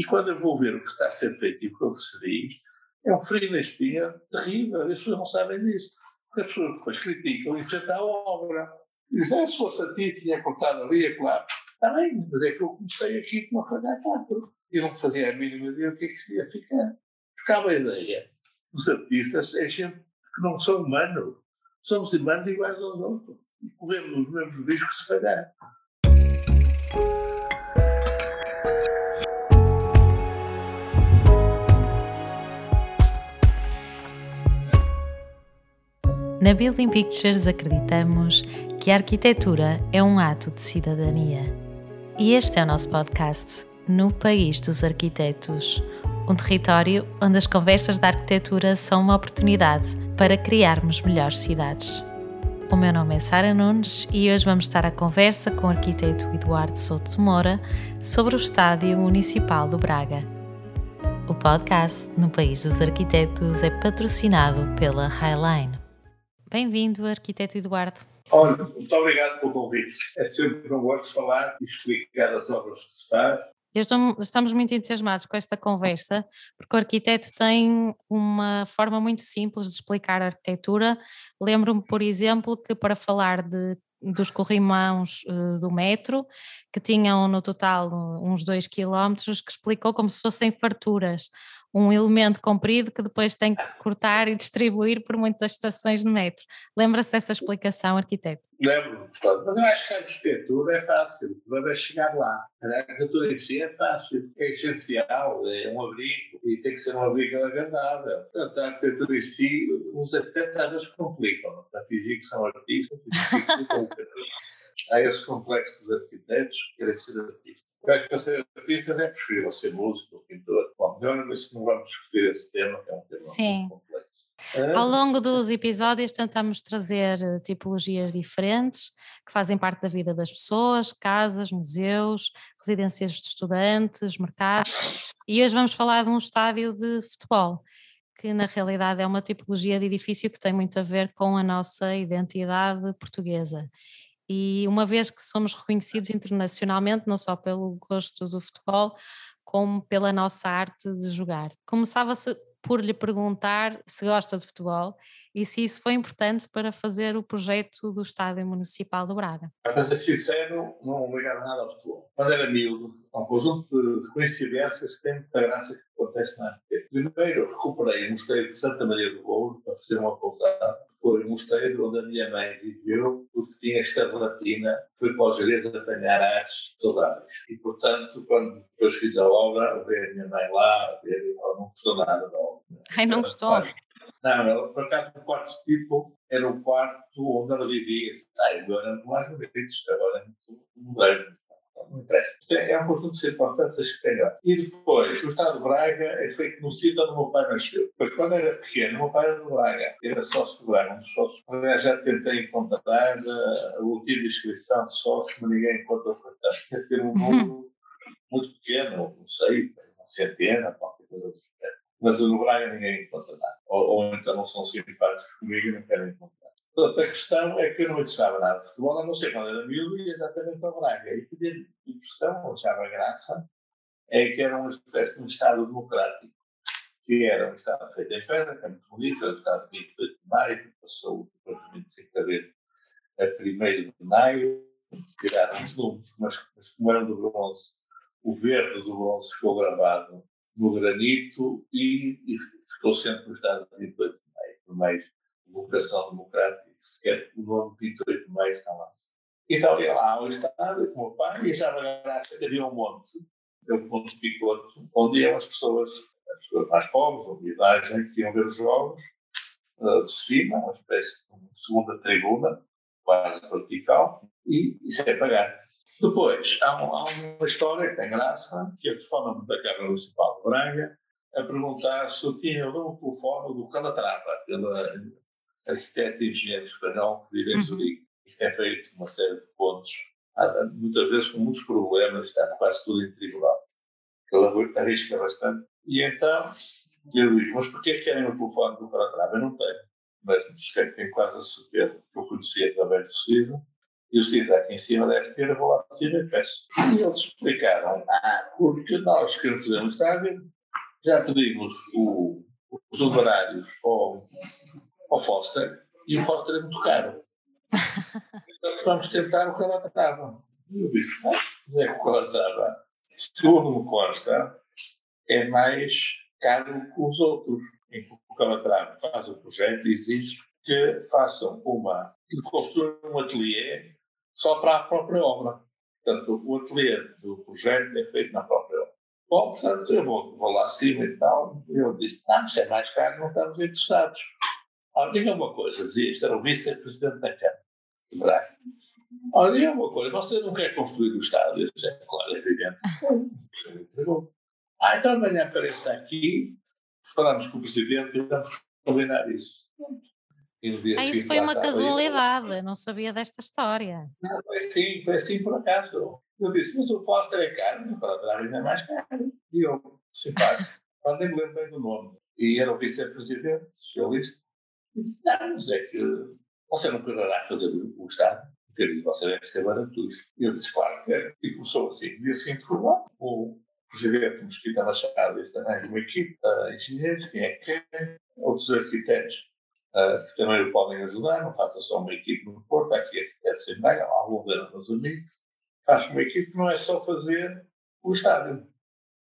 E quando eu vou ver o que está a ser feito e o que se diz, é um frio na espinha terrível. As pessoas não sabem disso. Porque as pessoas depois criticam e enfrentam a obra. Dizem, se fosse a ti, tinha cortado ali, é claro. Está bem, mas é que eu comecei aqui com uma folha a quatro. E não fazia a mínima ideia do que é que ia ficar. Ficava a ideia. Os artistas é gente que não são humanos. Somos humanos iguais aos outros. E corremos os mesmos riscos se falhar. Na Building Pictures acreditamos que a arquitetura é um ato de cidadania. E este é o nosso podcast, No País dos Arquitetos, um território onde as conversas da arquitetura são uma oportunidade para criarmos melhores cidades. O meu nome é Sara Nunes e hoje vamos estar à conversa com o arquiteto Eduardo Souto de Moura sobre o Estádio Municipal do Braga. O podcast No País dos Arquitetos é patrocinado pela Highline. Bem-vindo, arquiteto Eduardo. Olha, muito obrigado pelo convite. É sempre um gosto falar e explicar as obras que se faz. Estamos muito entusiasmados com esta conversa, porque o arquiteto tem uma forma muito simples de explicar a arquitetura. Lembro-me, por exemplo, que para falar de, dos corrimãos uh, do metro, que tinham no total uns 2 km, que explicou como se fossem farturas um elemento comprido que depois tem que se cortar e distribuir por muitas estações de metro. Lembra-se dessa explicação, arquiteto? Lembro, mas eu acho que a arquitetura é fácil, problema é chegar lá. A arquitetura em si é fácil, é essencial, é um abrigo e tem que ser um abrigo agradável. Portanto, a arquitetura em si, os arquitetos às vezes complicam, para fingir que são artistas, Há esse complexo dos arquitetos que querem ser artistas. Acho que ser artista é preferível ser músico ou pintor. Bom, mas não vamos discutir esse tema, que é um tema Sim. complexo. Ao longo dos episódios tentamos trazer eh, tipologias diferentes que fazem parte da vida das pessoas, casas, museus, residências de estudantes, mercados. E hoje vamos falar de um estádio de futebol, que na realidade é uma tipologia de edifício que tem muito a ver com a nossa identidade portuguesa e uma vez que somos reconhecidos internacionalmente, não só pelo gosto do futebol, como pela nossa arte de jogar. Começava-se por lhe perguntar se gosta de futebol e se isso foi importante para fazer o projeto do Estádio Municipal do Braga. Para ser sincero, não ligava nada ao futebol. Quando era miúdo, há um conjunto de coincidências que tem muita graça acontece na arquitetura. Primeiro, recuperei o mosteiro de Santa Maria do Ouro para fazer uma pousada. Foi um mosteiro onde a minha mãe viveu, porque tinha escarlatina, foi para os Jerez apanhar artes saudáveis. E, portanto, quando depois fiz a obra, veio a minha mãe lá, ela não gostou nada da obra. Ai, não gostou? Não, ela, por acaso, o quarto tipo era o quarto onde ela vivia. Ai, agora não há isto agora é muito moderno. Não interessa. É um conjunto de circunstâncias que tem graça. E depois, o Estado de Braga é feito no sítio onde o meu pai nasceu. Depois, quando era pequeno, o meu pai era de Braga. Era sócio de Braga, um dos sócios. Eu já tentei encontrar a última inscrição de sócio, mas ninguém encontrou. Portanto, quer ter um número muito pequeno, não sei, uma centena, qualquer coisa do género mas no Braga ninguém encontra nada. Ou, ou então não são simpáticos comigo e não querem encontrar. Portanto, a questão é que eu não interessava nada de futebol, a não ser quando era miúdo e exatamente ao Braga. E fazia impressão, achava graça, é que era uma espécie de um Estado democrático, que era um Estado feito em pedra, que é muito bonito, era o Estado de 28 de maio, passou o departamento de 5 de abril a 1 de maio, tiraram os números, mas, mas como eram do bronze, o verde do bronze ficou gravado no granito e, e ficou sempre no estado de 28 de maio, por mais vocação democrática, sequer o nome 28 de maio está lá. Então ia lá ao estado com o pai e achava graça, havia um monte, é um ponto picoto, onde iam as pessoas, as pessoas mais pobres, ou de idade, que iam ver os jogos uh, de cima, uma espécie de segunda tribuna, quase vertical, e, e sem pagar. Depois, há, um, há, uma história que tem graça, que é de forma da Câmara Municipal de Braga, a perguntar se eu tinha o telefone do Calatrava, pela arquiteto e engenheiro espanhol que vive em uhum. Zurique. Isto é feito uma série de pontos, muitas vezes com muitos problemas, está quase tudo em tribunal. Ele arrisca bastante. E então, eu digo, mas porquê querem o telefone do Calatrava? Eu não tenho, mas tenho quase a certeza que eu conhecia através do Cida E o CIS aqui em cima deve ter, eu vou lá acima e peço. E eles explicaram, ah, porque nós queremos fazer um estádio, já pedimos o, os honorários ao, ao Foster e o Foster é muito caro. Então vamos tentar o ela estava. Eu disse, não é o estava. Segundo me consta, é mais caro que os outros. Em que o Calatrava faz o projeto e exige que façam uma, que construam um ateliê só para a própria obra. Portanto, o ateliê do projeto é feito na própria obra. Bom, portanto, eu vou, vou lá acima e tal. E eu disse, não, se é mais caro, não estamos interessados. Ah, diga uma coisa, dizia, isto era o vice-presidente da Câmara de Braga. Ah, diga uma coisa, você não quer construir o estádio? Eu disse, é claro, é evidente. Ah, então amanhã apareça aqui, falamos com o Presidente e vamos combinar isso. ah, isso foi uma casualidade, eu não sabia desta história. Não, foi assim, foi assim por acaso. Eu disse, mas o Foster é caro, o Calatrava ainda é mais caro. E eu, simpático, nem me lembro bem do nome. E era o vice-presidente socialista. E disse, não, mas é que você não quererá fazer o, Estado, porque você deve ser baratujo. E eu disse, claro, quero. E começou assim. No dia seguinte foi lá, o presidente Mosquita Machado e também uma equipe de engenheiros, quem é que é, outros arquitetos uh, que também o podem ajudar, não faça só uma equipe no Porto, aqui arquitetos em Braga, algum deles meus amigos, faz uma equipe que não é só fazer o estádio,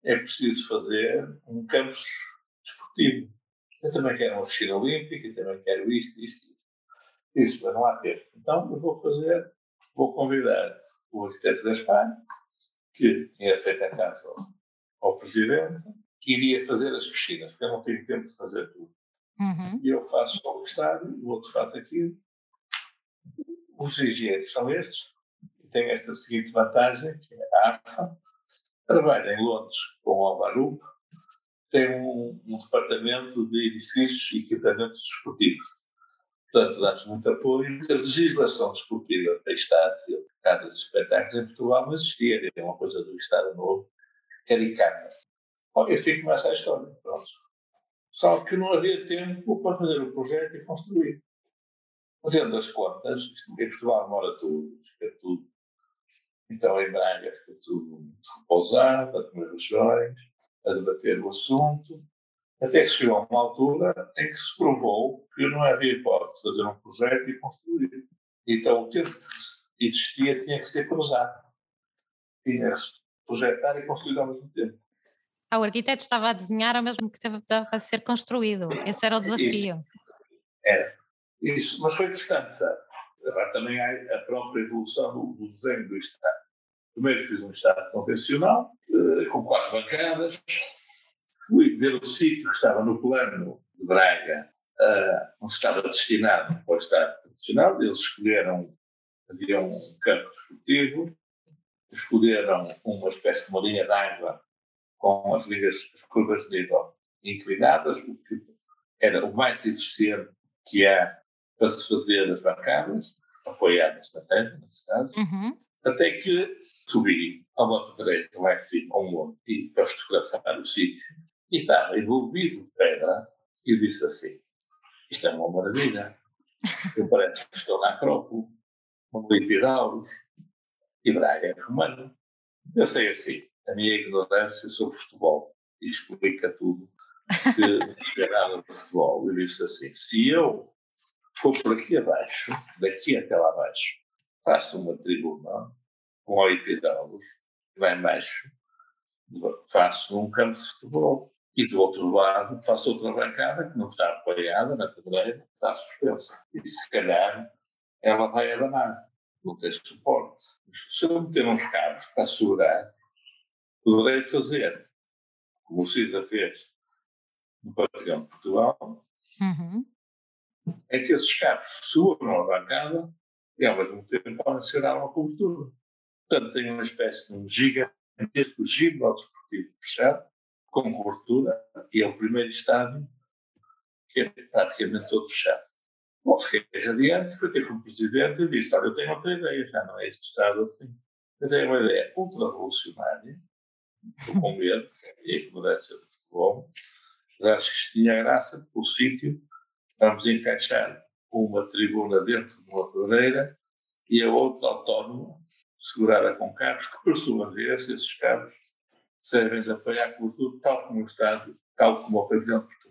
é preciso fazer um campus desportivo. Eu também quero uma piscina olímpica, também quero isto, isto, isto. Isso, mas não há tempo. Então eu vou fazer, vou convidar o arquiteto Gaspar, que tinha feito a casa ao, presidente, que iria fazer as piscinas, porque eu não tenho tempo de fazer tudo. Uhum. E eu faço o estádio, o outro faz aquilo. Os engenheiros são estes, e tem esta seguinte vantagem, que é a ARFA, trabalha em Londres com o Alvarup, tem um, um, departamento de edifícios e equipamentos desportivos. Portanto, dá-nos muito apoio. A legislação desportiva para Estados e casa de espetáculos em Portugal não existia. Era uma coisa do Estado Novo, caricata. Olha, assim começa a história. Pronto. Só que não havia tempo para fazer o projeto e construir. Fazendo as contas, em Portugal demora tudo, fica tudo. Então em Braga fica tudo muito repousado, a comer regiões, a debater o assunto, até que chegou a uma altura em que se provou que não havia hipótese de fazer um projeto e construir. Então o tempo que existia tinha que ser cruzado. Tinha que projetar e construir ao mesmo tempo. Ah, o arquiteto estava a desenhar ao mesmo que teve a ser construído. Esse era o desafio. Isso. Era. Isso, mas foi interessante. Agora também há a própria evolução do, do desenho do Estado. Primeiro fiz um Estado convencional, eh, com quatro bancadas, fui ver o sítio que estava no plano de Braga, uh, onde estava destinado para o Estado tradicional. Eles escolheram, havia um campo desportivo, escolheram uma espécie de uma linha d'água com as linhas, as curvas de nível inclinadas, o que era o mais eficiente que há para se fazer as bancadas, apoiadas na terra, nesse caso, uhum. Até que subi a uma pedreira lá em cima, a um monte, e para fotografar o sítio e estava envolvido de pedra e disse assim: Isto é uma maravilha. Eu parece que estou na Acrópole, no Epidauros, e Braga é romano. Eu sei assim, a minha ignorância sobre futebol explica tudo que não nada de futebol. Eu disse assim: se eu for por aqui abaixo, daqui até lá abaixo, faço uma tribuna com o Epidauros, lá embaixo, faço um campo de futebol. E do outro lado, faço outra bancada que não está apoiada na pedreira, está suspensa. E se calhar ela vai abanar, não tem suporte. Se eu meter uns cabos para segurar, poderei fazer, como o Cida fez no pavilhão de Portugal, uhum. é que esses cabos seguram a bancada e ao mesmo tempo podem segurar uma cobertura. Portanto, tem uma espécie de um gigantesco giro desportivo fechado, com cobertura, e é o primeiro estádio que é praticamente todo fechado. Bom, fiquei adiante, fui ter com o presidente e disse: Olha, eu tenho outra ideia, já não é este estado assim. Eu tenho uma ideia ultra-revolucionária, com medo, e a ignorância do futebol, mas acho que tinha graça, porque o sítio, vamos encaixar uma tribuna dentro de uma pedreira e a outra autónoma, segurada com carros, que por sua vez, esses carros servem de apoio à cultura, tal como o Estado, tal como o Presidente de Portugal.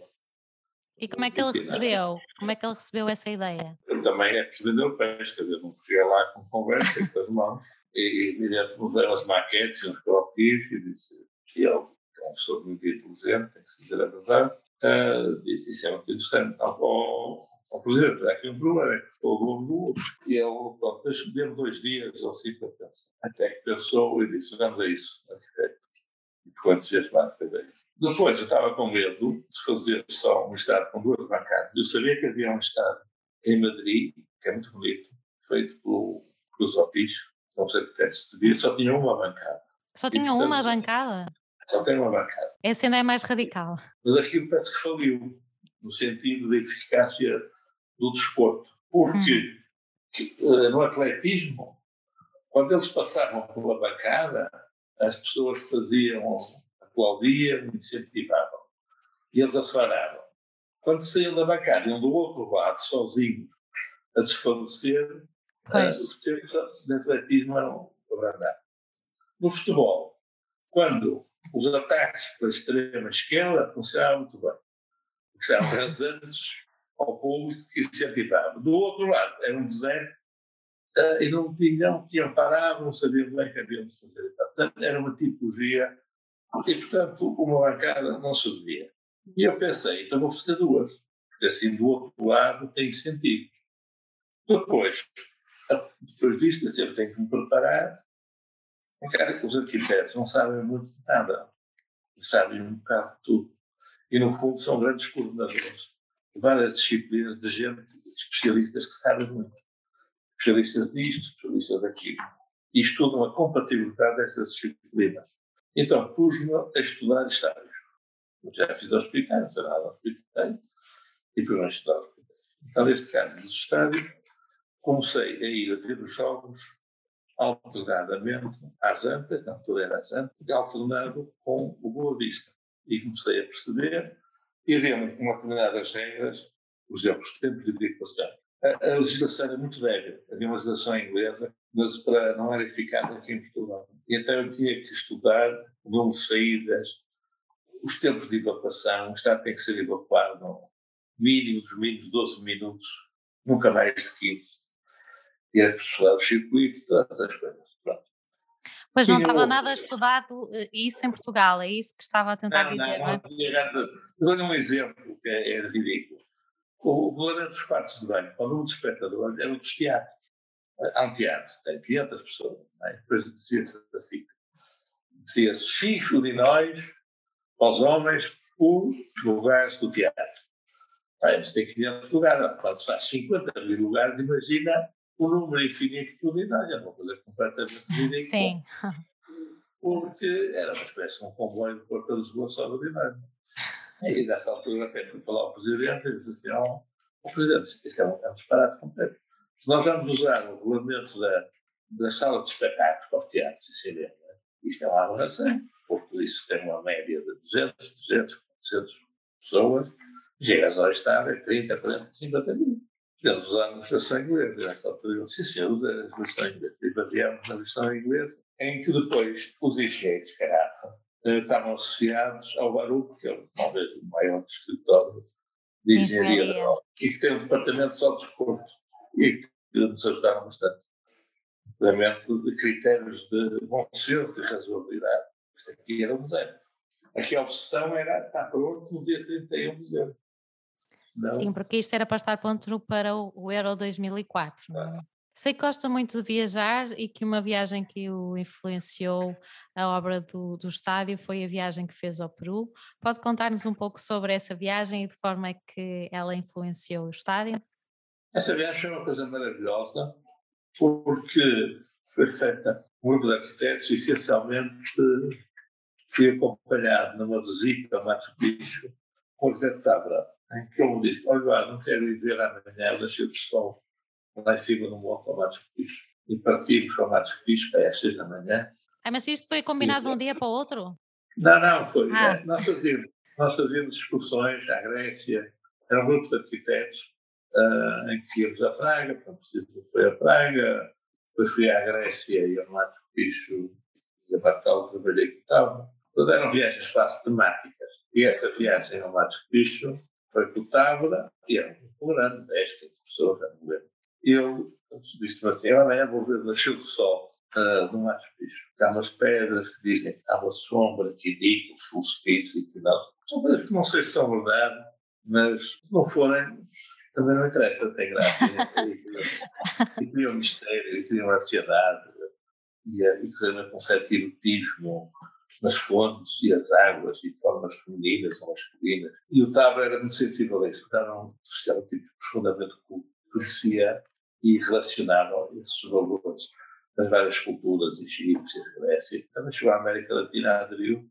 E como é que ele recebeu? Como é que ele recebeu essa ideia? Ele também é Presidente do peixe, quer dizer, não cheguei lá com conversa com as mãos, e evidente deram as maquetes e uns croquis, e disse que ele, que é um pessoa muito inteligente, tem que se dizer a verdade, uh, disse isso é muito interessante ao, ao, Presidente, há aqui um problema, é que estou do outro. E ele, pronto, deixa-me dois dias ou assim para pensar. Até que pensou e disse, vamos a isso, arquiteto ficou entusiasmado com a ideia. Depois eu estava com medo de fazer só um estado com duas bancadas. Eu sabia que havia um estado em Madrid, que é muito bonito, feito pelo Cruz Otis, não sei porque se só tinha uma bancada. Só tinha portanto, uma bancada? Só tem uma bancada. Essa ainda é mais radical. Mas aquilo parece que faliu, no sentido da eficácia do desporto. Porque hum. no atletismo, quando eles passavam pela bancada, as pessoas faziam, aplaudiam, incentivavam. E eles aceleravam. Quando saíam da bancada, iam do outro lado, sozinhos, a desfalecer, uh, os tempos de atletismo eram abrandados. No futebol, quando os ataques pela extrema esquerda funcionavam muito bem. Estavam rasantes ao público que incentivava. Do outro lado, era um deserto uh, e não tinham, tinham parado, não sabiam o que haviam de fazer. Portanto, era uma tipologia e, portanto, uma bancada não servia. E eu pensei, então vou fazer duas, porque assim do outro lado tem sentido. Depois, depois disto, eu sempre tenho que me preparar. Cara, os arquitetos não sabem muito de nada, sabem um bocado de tudo. E, no fundo, são grandes coordenadores de várias disciplinas de gente, especialistas que sabem muito especialistas disto, especialistas daquilo, e estudam a compatibilidade dessas disciplinas. Então, pus-me a estudar estádios. Já fiz hospitais, não sei nada hospitais, e pus-me a estudar hospitais. Então, neste caso dos estádios, comecei a ir a ver os jogos alternadamente às Antas, na altura era às Antas, alternando com o Boa Vista. E comecei a perceber, e deu-me com determinadas regras, por exemplo, os tempos de equação a, a legislação era muito velha, havia uma legislação inglesa, mas para, não era eficaz aqui em Portugal. E então eu tinha que estudar o número de saídas, os tempos de evacuação, o Estado tem que ser evacuado mínimo dos mínimos 12 minutos, nunca mais de 15. E era pessoal, os circuitos, todas as coisas. Mas não estava nada estudado eh, isso em Portugal, é isso que estava a tentar não, dizer, não, não é? Dou-lhe um exemplo que é, é ridículo. O regulamento dos quartos de banho, para o número de espectadores, era um dos teatros. Há um teatro, tem 500 pessoas. É? Depois dizia-se assim: dizia-se X urinóis para os homens por lugares do teatro. Bem, se tem 500 lugares, quando se faz 50 mil lugares, imagina o número infinito de urinóis. É uma coisa completamente ridícula. Sim. Porque era uma espécie de um comboio de Porto de Lisboa só de urinário. E nessa altura até fui falar ao Presidente e disse assim, oh, oh Presidente, isto é um, é um disparate completo. Se nós vamos usar o regulamento da, da sala de espetáculos para os teatros e cinema, isto é uma aberração, porque isso tem uma média de 200, 300, 400 pessoas, chegas ao Estado é 30, 40, 50 mil. Podemos usar a legislação inglesa. Nessa altura, usa a legislação inglesa. E baseamos na legislação inglesa, em que depois os engenheiros de garrafa eh, estavam associados ao Baruco, que é talvez o maior escritório de engenharia da Europa, e que tem um departamento só de desporto, e que nos ajudaram bastante. Realmente, de critérios de bom senso e razoabilidade. Aqui era o deserto. Aqui a opção era estar pronto no dia 31 de dezembro. Não? Sim, porque isto era para estar pronto para o Euro 2004. Ah. Sei que gosta muito de viajar e que uma viagem que o influenciou a obra do, do estádio foi a viagem que fez ao Peru. Pode contar-nos um pouco sobre essa viagem e de forma que ela influenciou o estádio? Essa viagem foi uma coisa maravilhosa porque foi feita um grupo de arquitetos, essencialmente fui acompanhado numa visita ao Machu Picchu com o arquiteto Tabra, em que ele disse, olha, não quero ir ver amanhã o nascer do sol lá em cima no Monte ao Matos Pires. E partimos para o Matos Pires para às seis da manhã. Ah, mas isto foi combinado de um dia para o outro? Não, não, foi. Ah. É, nós, fazíamos, nós fazíamos excursões à Grécia, era um grupo de arquitetos uh, em que íamos à Praga, por exemplo, foi a Praga, depois fui à Grécia e ao Mato Picho e a Batal trabalhei com Tábora. Eram viagens quase temáticas. E essa viagem ao Mato Picho foi e era um grande, 10, 15 pessoas, já não lembro. Ele disse-me assim, amanhã vou ver nascer do sol uh, no Mato Picho. Há umas pedras que dizem que há uma sombra que indica o solstício e não. São coisas que não sei se são verdade, mas se não forem, também não interessa, tem graça. e cria um mistério, e cria uma ansiedade, e, e realmente um certo erotismo nas fontes e as águas, e formas femininas ou masculinas. E o Tabra era muito sensível a isso, porque era um, tipo profundamente culto, conhecia e relacionava esses valores das várias culturas egípcias, Grécia. Também chegou à América Latina, aderiu,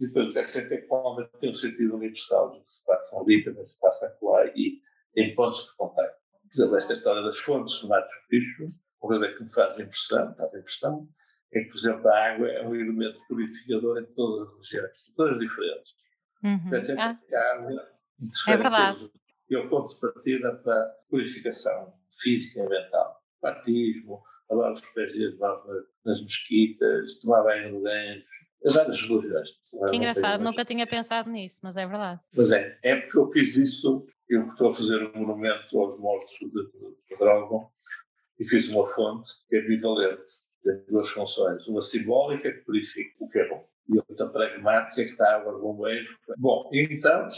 e depois que o tem um sentido universal do que se passa ali, também se passa lá, e em pontos de contato. Por exemplo, esta história das fontes do Mato Picho, uma coisa que me faz impressão, faz impressão, é que, por exemplo, a água é um elemento purificador em todas as regiões, todas diferentes. Uhum. É sempre ah. a água É verdade. E é o ponto de partida para purificação física e mental. Batismo, lavar os pés e as mãos nas mesquitas, tomar banho no gancho, as várias religiões. Que engraçado, nunca tinha pensado nisso, mas é verdade. Mas é, é porque eu fiz isso eu estou a fazer um monumento aos mortos de Pedrógão e fiz uma fonte que é bivalente, tem duas funções, uma simbólica que purifica o que é bom e outra pragmática que dá água de bombeiro. Bom, então,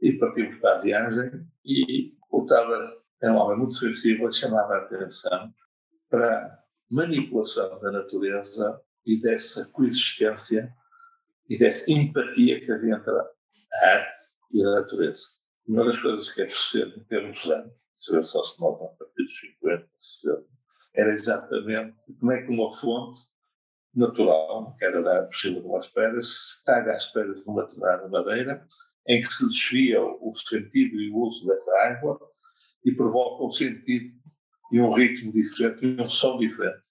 e partimos para a viagem e o Tava era um homem muito sensível, chamava a atenção para a manipulação da natureza e dessa coexistência e dessa empatia que havia entre a arte e a natureza. Uma das coisas que é preciso em termos de anos, se só se nota a partir dos 50, 60, era exatamente como é que uma fonte natural, que era dar por cima de umas pedras, se taga as pedras de uma determinada madeira, em que se desvia o sentido e o uso dessa água e provoca um sentido e um ritmo diferente e um som diferente.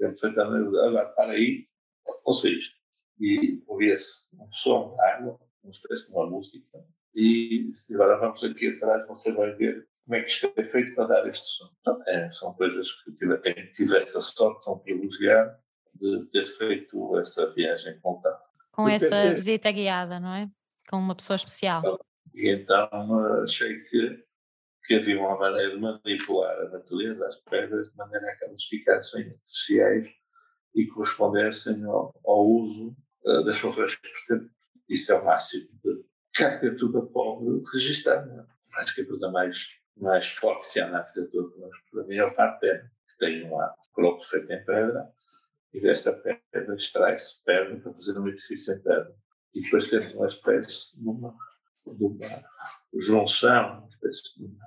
É perfeitamente. Agora, para aí, ouça isto. E ouvia-se um som de água, uma espécie de uma música, e agora vamos aqui atrás, você vai ver como é que isto é feito para dar este som. Então, é, são coisas que eu tenho, tive essa sorte, um privilegiado, de ter feito essa viagem com Com essa pensei, visita guiada, não é? Com uma pessoa especial. E então achei que, que havia uma maneira de manipular a natureza, as pedras, de maneira a que elas ficassem artificiais e correspondessem ao, ao uso uh, das funções que pretendem. Isso é o máximo de, que a arquitetura pode registrar. Não é? Que a mais, mais forte na arquitetura, para mim, é o parterre, que tem um cropo feito em pedra, e dessa pedra extrai-se pedra para fazer um edifício em pedra. E depois temos uma espécie de uma, de uma junção, uma espécie de uma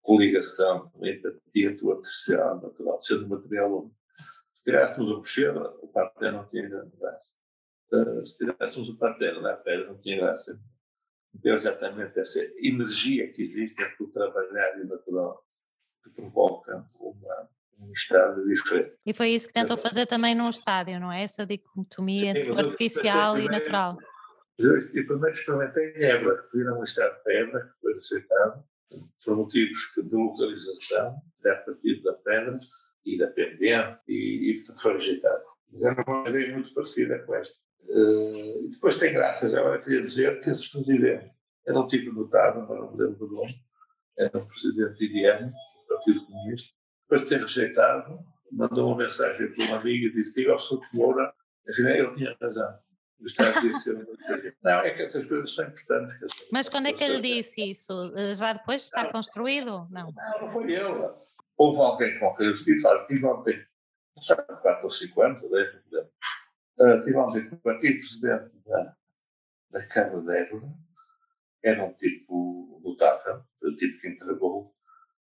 coligação, uma empatia do artificial, natural, sendo material único. Se tirássemos o mochila, o parterre não tinha grande graça. Se tirássemos o parterre da pedra, não tinha graça exatamente essa energia que existe entre o trabalhar e o natural, que provoca uma, um estado diferente. E foi isso que tentou fazer também no estádio, não é? Essa dicotomia entre o artificial e natural. Eu, primeiro experimentei em Évora, pediram um estado de pedra, que foi rejeitado, por motivos de localização, a partir da pedra e da pendente, e, e foi rejeitado. Mas era uma ideia muito parecida com esta. Uh, depois tem graça, já agora queria dizer que esse presidente era um tipo notável, não me lembro do nome, era um presidente indiano, do Partido Comunista, depois de ter rejeitado, mandou uma mensagem para uma amiga e disse: Diga ao Sr. Moura, afinal ele tinha razão. Não, é que essas coisas são importantes. Mas quando é que ele disse isso? Eh, já depois está não, construído? Não. Não, não foi ele. Houve alguém com quem eu estive, tive ontem, já 4 ou 5 anos, 10, Uh, tivemos o antigo presidente da, da Câmara de Évora, era um tipo notável, o tipo que entregou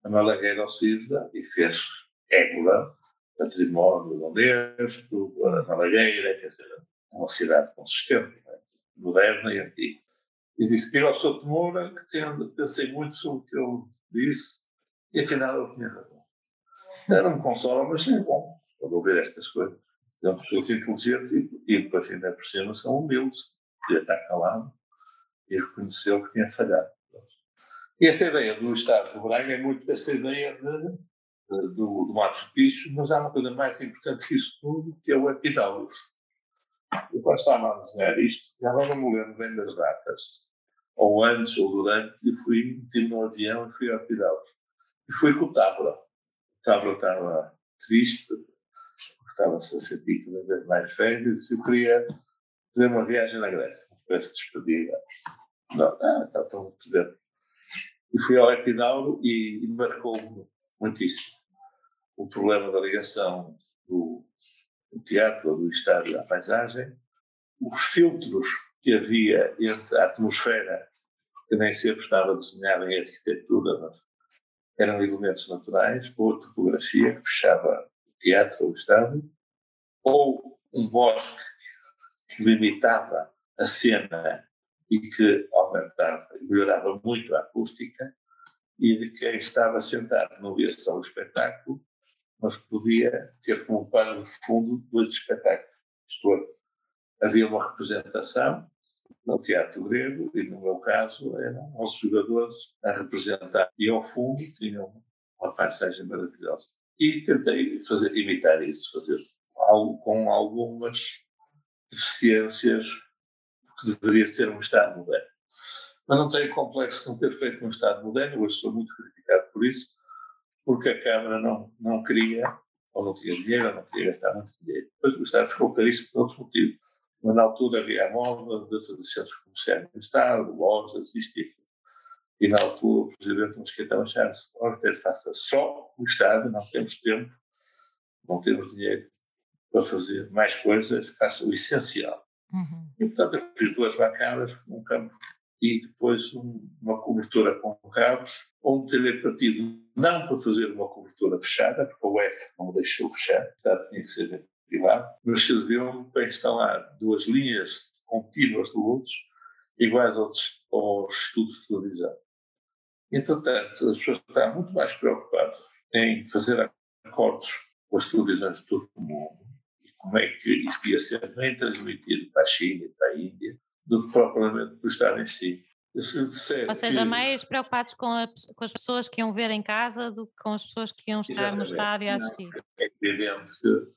a Malagueira ao CISA e fez Évora, património da Unesco, a Malagueira, quer dizer, uma cidade consistente, né? moderna e antiga. E disse que eu ao Souto Moura, que tendo, pensei muito sobre o que ele disse, e afinal ele tinha razão. Era um consolo, mas é bom quando ouvir estas coisas. São pessoas inteligentes e, e depois, ainda por cima, são humildes. Podia estar calado e reconheceu que tinha falhado. E esta ideia do Estado do Braga é muito essa ideia de do, do Matos Picho, mas há uma coisa mais importante que isso tudo, que é o Epidáuros. Eu quando estava a desenhar isto, já não me lembro bem das datas, ou antes ou durante, e fui, meti no avião e fui a Epidáuros. E fui com o Tábora. O Tábora estava triste, estava-se a sentir cada vez mais velho, e disse: Eu queria fazer uma viagem na Grécia, uma espécie de despedida. Não, ah, então, então, fazer. E fui ao Epidauro e, e marcou-me muitíssimo o problema da ligação do, do teatro, do estádio à paisagem, os filtros que havia entre a atmosfera, que nem sempre estava desenhada em arquitetura, mas eram elementos naturais, ou a topografia que fechava teatro ou estádio, ou um bosque que limitava a cena e que aumentava e melhorava muito a acústica, e de quem estava sentado não via só o espetáculo, mas podia ter como pano de fundo dois espetáculos. Isto é, havia uma representação no teatro grego, e no meu caso eram os jogadores a representar, e ao fundo tinham uma paisagem maravilhosa e tentei fazer, imitar isso, fazer algo com algumas deficiências que deveria ser um Estado moderno. Mas não tenho complexo de não ter feito um Estado moderno, hoje sou muito criticado por isso, porque a Câmara não, não queria, ou não tinha dinheiro, ou não queria gastar muito dinheiro. Depois o Estado ficou caríssimo por outros motivos. Mas na altura havia a moda de fazer centros comerciais no Estado, lojas, isto e aquilo. E na altura o Presidente Mosqueta achava-se, ora, até faça só o Estado, não temos tempo, não temos dinheiro para fazer mais coisas, faça o essencial. Uhum. E, portanto, eu fiz duas bancadas num campo e depois um, uma cobertura com cabos, onde teria partido não para fazer uma cobertura fechada, porque o F não deixou fechar, portanto tinha que ser privado, mas serviu para instalar duas linhas contínuas de luzes iguais aos, aos estudos de televisão. Entretanto, as pessoas estavam muito mais preocupadas em fazer acordos com as televisões de todo o mundo e como é que isto ia ser bem transmitido para a China e para a Índia do que propriamente para o Estado em si. Ou seja, que, mais preocupados com, a, com, as pessoas que iam ver em casa do que com as pessoas que iam estar no estádio a assistir. é evidente que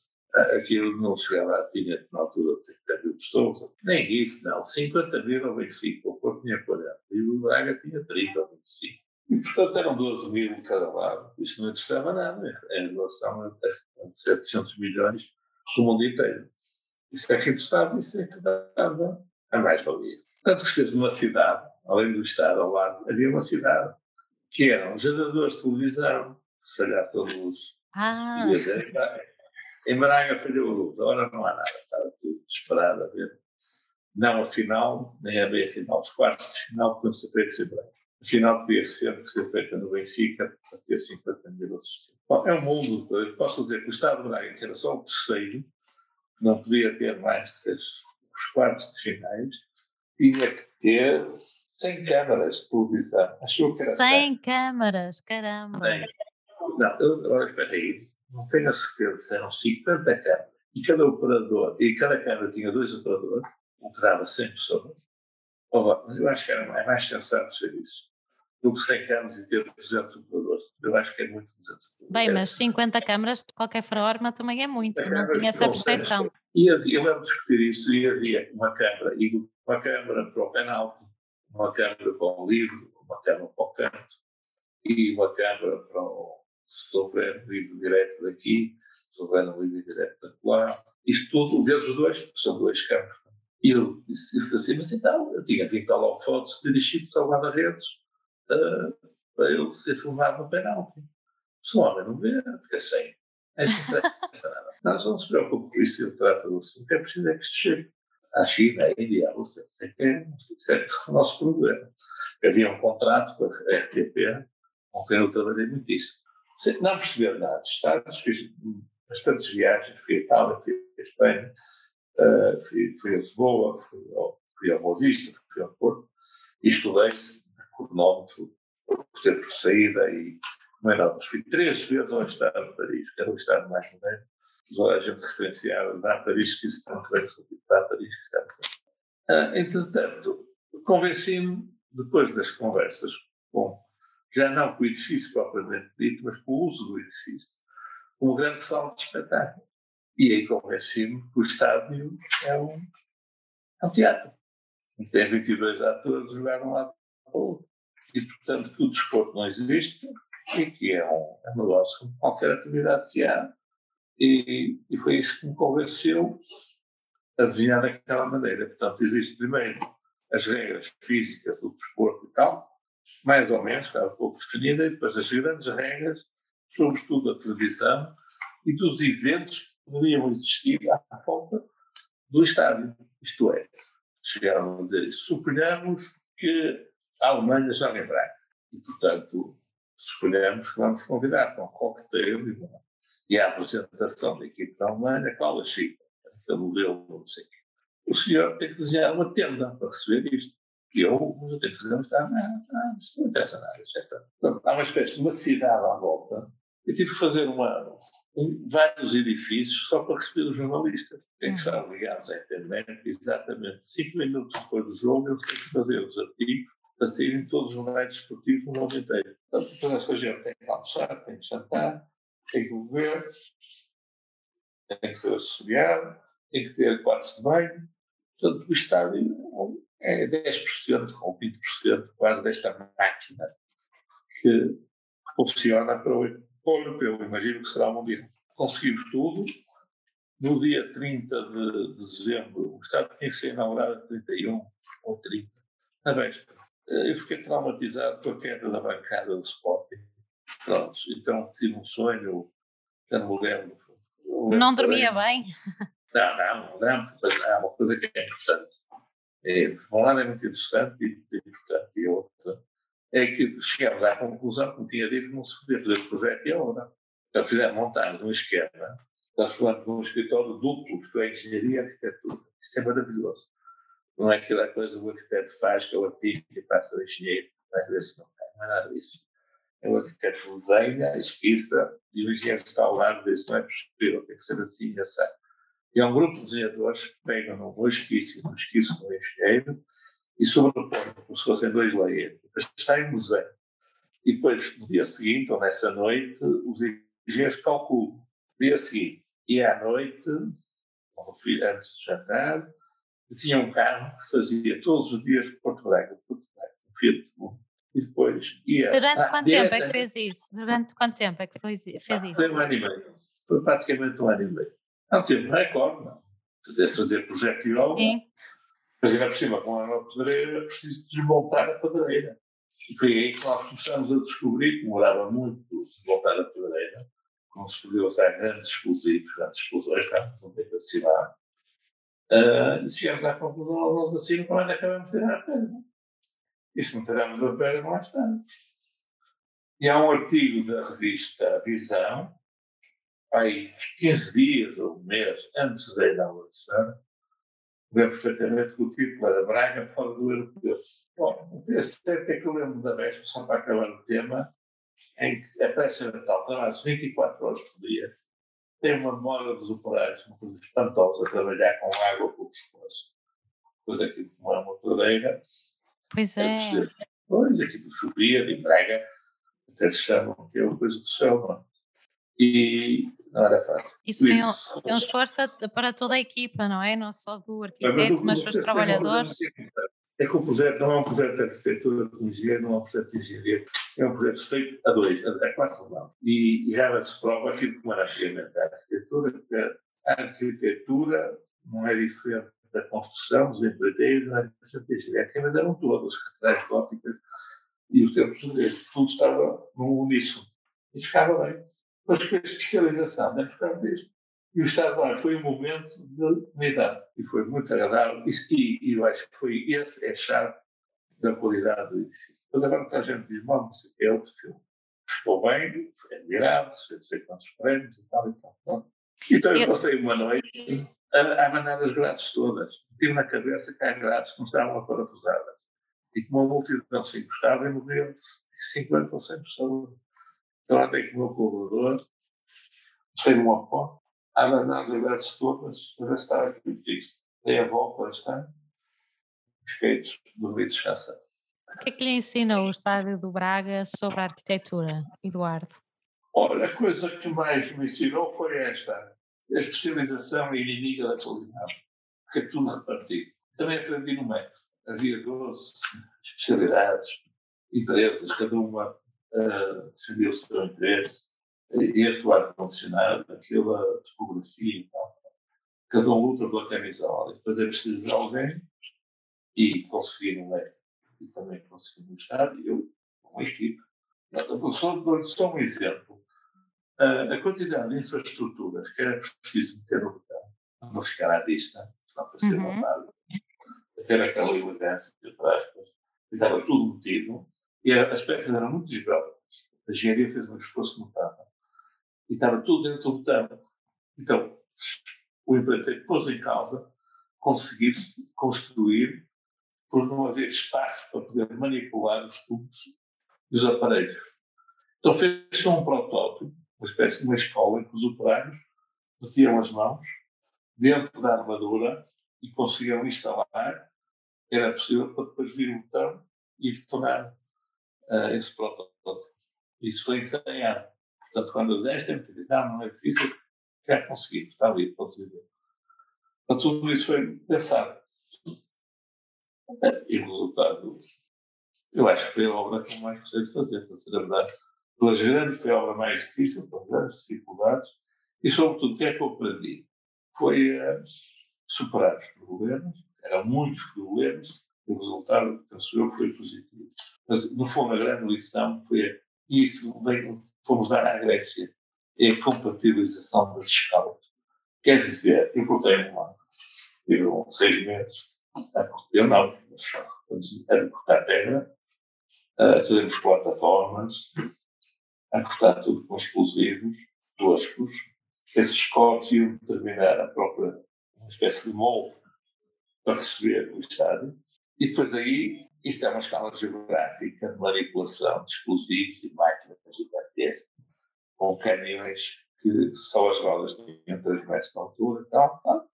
aquilo não chegava, tinha na altura 30 mil pessoas, nem isso, não, 50 mil ao Benfica, o Porto tinha 40, e o Braga tinha 30 ou 25. E, portanto, eram 12 mil de cada lado. Isso não interessava nada em relação a, 700 milhões do mundo inteiro. Isso é que interessava, isso é que dava a mais-valia. Portanto, esteve numa cidade, além do Estado ao lado, havia uma cidade que eram geradores de televisão, se falhasse a luz. Ah. Em Braga falhou a luz, agora não há nada, estava tudo desesperado a ver. Não a final, nem a meia final, os quartos de final, que não se fez em Braga. Afinal, podia ser que ser feita no Benfica para ter 50 mil assistentes. É um mundo, posso dizer que o Estado de Braga, que era só o terceiro, não podia ter mais de os quartos de finais, tinha que ter 100 câmaras de televisão. Achou que era 100 câmaras, caramba. Bem, não, eu, agora espera aí, não tenho a certeza se eram 50 câmaras. E cada operador, e cada câmara tinha dois operadores, o que dava 100 pessoas. Mas eu acho que era mais, sensato ser isso do que 100 câmaras e ter 200 operadores. Eu acho que é muito 200 Bem, mas 50 câmaras de qualquer forma também é muito, não tinha essa percepção. E havia, eu lembro de discutir isso e havia uma câmara, e uma câmara para o penalti, uma câmara para o livro, uma câmara para o canto, e uma câmara para o se houver livro direto daqui, se houver um livro direto da lá. Isto tudo, vezes dois, são dois câmaras. E eu disse, assim, mas então, eu tinha 20 holofotes dirigidos ao guarda-redes uh, para ele ser filmado no penalti. Se o homem não vê, fica sem. É isso não interessa nada. Nós não se preocupe com isso, ele trata do assunto. O que é preciso é que isto chegue à China, à Índia, à Rússia. Isso é o nosso problema. Havia um contrato com a RTP, com quem eu trabalhei muitíssimo. Não perceber nada de Estados, fiz bastantes viagens, fui a Itália, fui a Espanha, uh, fui, fui a Lisboa, fui ao, fui ao fui ao Porto, e estudei cronómetro por ter por saída e não é nada, fui três vezes ao Estado de Paris, que era o Estado mais moderno. A gente referenciava, dá Paris, que isso está muito bem dá a Paris, que está muito bem. Ah, entretanto, convenci-me, depois das conversas com já não com o edifício propriamente dito, mas com o uso do edifício, como grande sala de espetáculo. E aí convenci-me que o estádio é um, é um teatro. Tem 22 atores, jogaram lá para o outro. E, portanto, que o desporto não existe e que é um, é um negócio como qualquer atividade que há. E, e foi isso que me convenceu a desenhar daquela maneira. Portanto, existe primeiro as regras físicas do desporto e tal, mais ou menos, estava pouco definida, e depois as grandes regras, sobretudo a televisão e dos eventos poderiam existir à volta do estádio. Isto é, chegaram a dizer isso. Suponhamos que a Alemanha já lembrar. E, portanto, suponhamos que vamos convidar para um cocktail e, e a apresentação da equipe da Alemanha, Cláudia Chica, aquele modelo, não sei o quê. O senhor tem que desenhar uma tenda para receber isto. E eu, eu tenho que fazer um estado, não, não, isso não interessa nada. É há uma espécie de uma cidade à volta. Eu tive que fazer uma, um, vários edifícios só para receber os jornalistas. Tem que estar ligados à internet, exatamente cinco minutos depois do jogo, eu tenho que fazer os artigos para saírem todos os jornais desportivos no mundo inteiro. Portanto, toda essa gente tem que almoçar, tem que jantar, tem que beber, tem que ser associado, tem que ter quartos de banho. Portanto, o estádio é 10% ou 20% quase desta máquina que funciona para o europeu. Imagino que será mundial. Conseguimos tudo. No dia 30 de dezembro, o Estado tinha que ser inaugurado 31 ou 30, na véspera. Eu fiquei traumatizado com a queda da bancada do Sporting. Pronto, então tive um sonho, já não me lembro. Não dormia bem? Não, não, não, mas há uma coisa que é importante. É, por um lado é muito interessante e importante, e outra é que chegamos à conclusão, como tinha dito, que não se podia fazer o projeto e a obra. Então fizemos, montámos um esquema, transformamos num escritório duplo, que é engenharia e arquitetura. Isso é maravilhoso. Não é aquela coisa que o arquiteto faz, que é o artista e passa o engenheiro, às vezes não, não é nada disso. É o arquiteto desenha, esquiça, e o engenheiro está ao lado disso, não é possível, tem que ser assim, assim. E há um grupo de desenhadores que pegam no esquiço, no esquiço do engenheiro, e sobrepõem como se fossem dois layers. Está em museu. E depois, no dia seguinte, ou nessa noite, os engenheiros calculam. Dia seguinte e à noite, antes de jantar, tinha um carro que fazia todos os dias de Porto Alegre, Porto Alegre, um Fiat E depois ia. Durante ah, quanto tempo é que fez isso? Durante quanto tempo é que fez, fez isso? Foi um ano e meio. Foi praticamente um ano e meio. Um tempo recorde, não? Fazer, fazer projeto e obra. Sim. Mas ainda por cima, com a pedreira, preciso desmontar a pedreira. E foi aí que nós começamos a descobrir que demorava muito desmontar a pedreira, como se podia usar grandes explosivos, grandes explosões, estávamos no meio da cidade. Uh, e chegamos à conclusão, nós assim, quando acabamos de tirar a pedra. E se não tiramos a pedra, não está. E há um artigo da revista Visão, aí 15 dias ou um mês antes da inauguração, lembro perfeitamente que o título era Braga fora do europeu. Bom, esse tempo é que eu lembro da vez, só para acabar o tema, em que a peça Natal durante 24 horas por dia, tem uma memória dos operários, uma coisa espantosa, trabalhar com água por pescoço. Coisa que não é uma pedreira. Pois é. é pois, aquilo chovia, em Braga, até se chamam que é uma coisa do céu, não é? E não era fácil. Isso, Isso. É, um, esforço para toda a equipa, não é? Não só do arquiteto, mas, dos trabalhadores. É que o projeto não é um projeto de arquitetura de engenheiro, não é um projeto de engenharia, é um projeto feito a dois, a, a quatro mãos. E, e se prova aquilo que era antigamente a arquitetura, porque a arquitetura não é diferente da construção, dos empreiteiros, não é diferente da engenharia. Antigamente eram todas, as catedrais góticas e os tempos tudo estava no uníssono. E ficava bem mas com a especialização da buscar disto. E o Estado Maior foi um momento de unidade e foi muito agradável. E, e eu acho que foi esse é a chave da qualidade do edifício. Quando agora muita gente diz, bom, é outro filme. Ficou bem, foi admirado, fez sei quantos prémios e tal e tal. Então eu passei uma noite a, a mandar as grades todas. Tive na cabeça que há grades que não estavam parafusadas. E que uma multidão se encostava e morriam 50 ou 100 pessoas. Então andei com o meu colaborador, sem uma porta, a mandar as verdades todas, para ver se aqui fixo. Dei a volta, lá está, fiquei dormi descansado. O que é que lhe ensinou o estádio do Braga sobre a arquitetura, Eduardo? Olha, a coisa que mais me ensinou foi esta, a especialização inimiga da qualidade, que é tudo repartido. Também aprendi no método. Havia 12 especialidades, empresas, cada uma uh, defendia o seu interesse. Este o ar-condicionado, aquela topografia e tal. Cada um luta pela camisola. Depois é preciso de alguém e conseguir um método. E também conseguir um Estado, e eu, uma equipe. Só só um exemplo. Uh, a quantidade de infraestruturas que era preciso meter no botão, para não ficar à vista, não para ser uhum. notado, ter aquela elegância, entre aspas, estava tudo metido, e as peças eram muito esbeltas. A engenharia fez um esforço notável. E estava tudo dentro do botão. Então, o empreiteiro pôs em causa conseguir construir por não haver espaço para poder manipular os tubos e os aparelhos. Então fez-se um protótipo, uma espécie de uma escola em que os operários metiam as mãos dentro da armadura e conseguiam instalar era possível para depois vir o botão e detonar uh, esse protótipo. Isso foi ensaiado. Portanto, quando eu disse, tem que não, é difícil, quer conseguir, está ali, pode dizer. Portanto, tudo isso foi pensado. E o resultado, eu acho que foi a obra que eu mais gostei de fazer, para ser a verdade. Pelas grandes, foi a obra mais difícil, pelas grandes dificuldades, e sobretudo, o que é que eu aprendi? Foi uh, superar os problemas, eram muitos problemas, o resultado, penso eu, foi positivo. Mas, no fundo, a grande lição foi isso, fomos dar à Grécia, é a compatibilização das escalas. Quer dizer, eu cortei um ano, tive seis meses, eu não, a cortar pedra, a fazermos plataformas, a cortar tudo com explosivos, toscos. Esses cortes iam determinar a própria uma espécie de molde para receber o Estado. E depois daí, isto é uma escala geográfica de manipulação de explosivos e máquinas de bater, com caminhões que só as rodas tinham 3 metros de altura e tal, tal.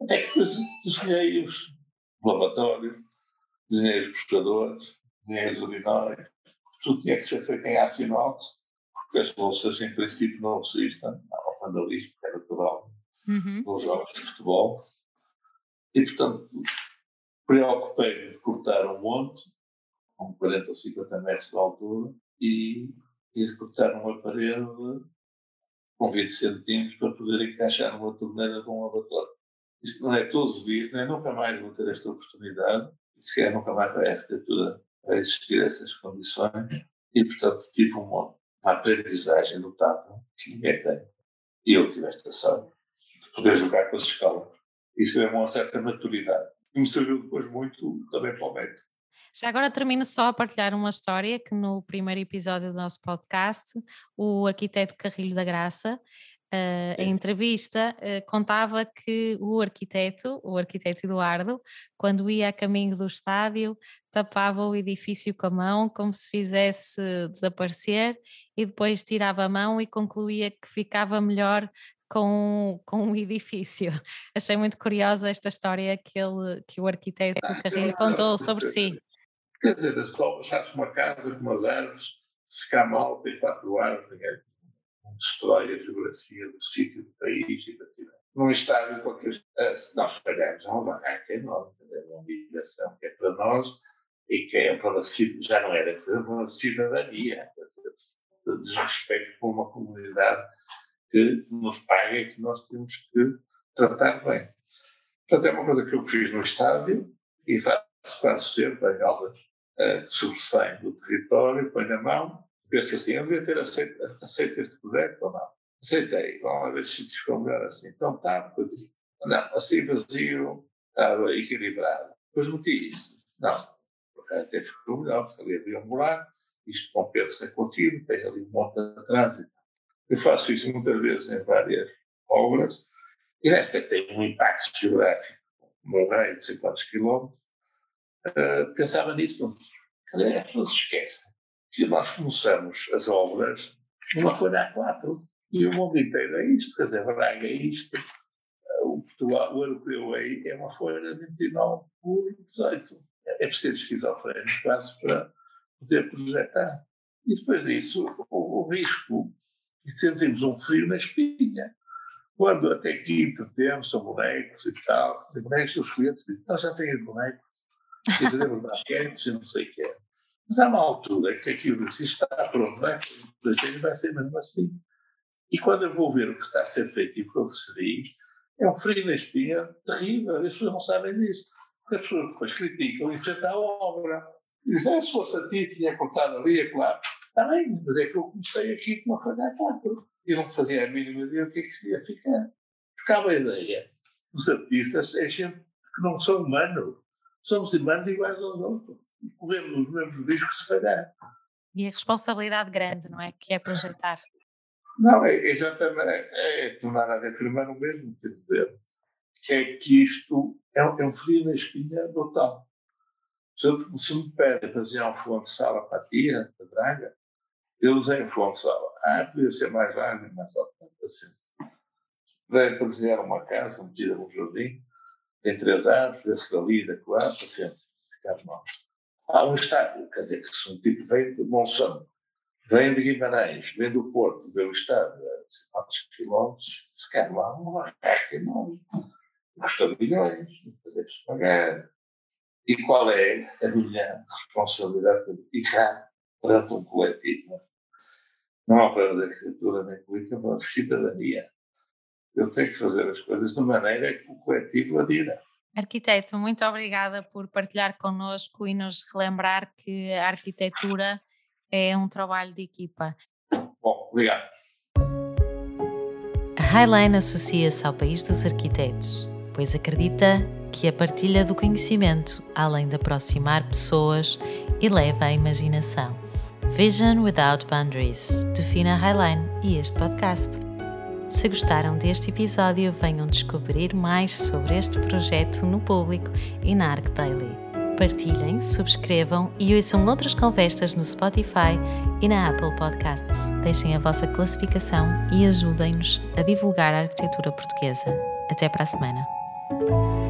Até que depois desenhei os lavatórios, desenhei os buscadores, desenhei os urinários, tudo tinha que ser feito em aço inox, porque as bolsas em princípio não resistem ao vandalismo, que é natural uhum. nos jogos de futebol. E, portanto, preocupei-me de cortar um monte, com 40 ou 50 metros de altura, e, e de cortar uma parede com 20 centímetros para poder encaixar uma torneira de um lavatório. Isto não é todos os dias, nem nunca mais vou ter esta oportunidade, sequer nunca mais vai a arquitetura existir essas condições, e portanto tive uma, uma aprendizagem notável que ninguém tem. E eu tive esta sorte de poder jogar com as escalas isso é uma certa maturidade. E me serviu depois muito também para o método. Já agora termino só a partilhar uma história que no primeiro episódio do nosso podcast, o arquiteto Carrilho da Graça, uh, em entrevista, uh, contava que o arquiteto, o arquiteto Eduardo, quando ia a caminho do estádio, tapava o edifício com a mão, como se fizesse desaparecer, e depois tirava a mão e concluía que ficava melhor com, com um edifício. Achei muito curiosa esta história que, ele, que o arquiteto ah, Carrilho contou sobre si. Quer dizer, só sabes uma casa com umas árvores, se ficar mal, tem quatro árvores, destrói a geografia do sítio, do país e da cidade. Num estádio qualquer. Uh, se nós falharmos, há uma barraca enorme, quer dizer, uma humilhação que é para nós e que é para a já não era para a cidadania, quer dizer, desrespeito com uma comunidade que nos paga e que nós temos que tratar bem. Portanto, é uma coisa que eu fiz no estádio e faço quase sempre em aulas uh, que sobressaem do território, põe na mão, penso assim, eu devia ter aceito, aceito este projeto ou não. Aceitei, vamos ver se ficou melhor assim. Então tá, depois não, assim vazio, estava equilibrado. Depois meti isto. Não, até ficou melhor, porque ali havia um buraco, isto compensa com aquilo, tem ali um monte de trânsito eu faço isso muitas vezes em várias obras, e nesta que tem um impacto geográfico, um raio de 50 quilómetros, uh, pensava nisso. Cadê as pessoas esquecem que nós começamos as obras numa folha A4 e o mundo inteiro é isto, quer dizer, Braga é isto, uh, o, Portugal, o europeu é, é uma folha de 29 por 18. é preciso esquizofrénico quase para poder projetar. E depois disso, o, o risco, e sentimos um frio na espinha. Quando até aqui entretemos, são bonecos e tal, e bonecos, os clientes dizem, nós já temos bonecos, e fazemos basquete, e não sei o que é. Mas há uma altura que aquilo, se está pronto, vai, vai ser mesmo assim. E quando eu vou ver o que está a ser feito e o que se diz, é um frio na espinha terrível, as pessoas não sabem disso. As pessoas depois criticam e enfrentam a obra. Dizem, ah, se fosse a ti, tinha cortado ali, é claro. Está bem, mas é que eu comecei aqui com uma folha a quatro. E não fazia a mínima ideia o que é que isto ia ficar. Ficava a ideia. Os artistas é gente que não são humanos. Somos humanos iguais aos outros. E corremos os mesmos riscos se falhar. E a responsabilidade grande, não é? Que é projetar. Não, é exatamente. É, é tornar a afirmar o mesmo, quer dizer. É que isto é, é um frio na espinha brutal. Se, se me pedem para desenhar um fundo de sala para a tia, para Braga, fundo de sala. Ah, podia ser mais largo, mais alto, assim. Vem para desenhar uma casa metida num jardim, tem três árvores, vê-se dali, da lá, paciência, ficar mal. Há um estádio, quer dizer, que se um tipo vem de Monsanto, vem de Guimarães, vem do Porto, vê o estádio, a 50 quilómetros, se quer lá, uma rasca enorme, custa milhões, fazer-se pagar, e qual é a minha responsabilidade de errar perante um coletivo? Não há para da arquitetura nem política, mas cidadania. Eu tenho que fazer as coisas de maneira que o coletivo adira. Arquiteto, muito obrigada por partilhar connosco e nos relembrar que a arquitetura é um trabalho de equipa. Bom, obrigado. A Highline associa-se ao país dos arquitetos, pois acredita que a partilha do conhecimento, além de aproximar pessoas, eleva a imaginação. Vision Without Boundaries define a Highline e este podcast. Se gostaram deste episódio, venham descobrir mais sobre este projeto no público e na Arc Daily. Partilhem, subscrevam e ouçam outras conversas no Spotify e na Apple Podcasts. Deixem a vossa classificação e ajudem-nos a divulgar a arquitetura portuguesa. Até para a semana.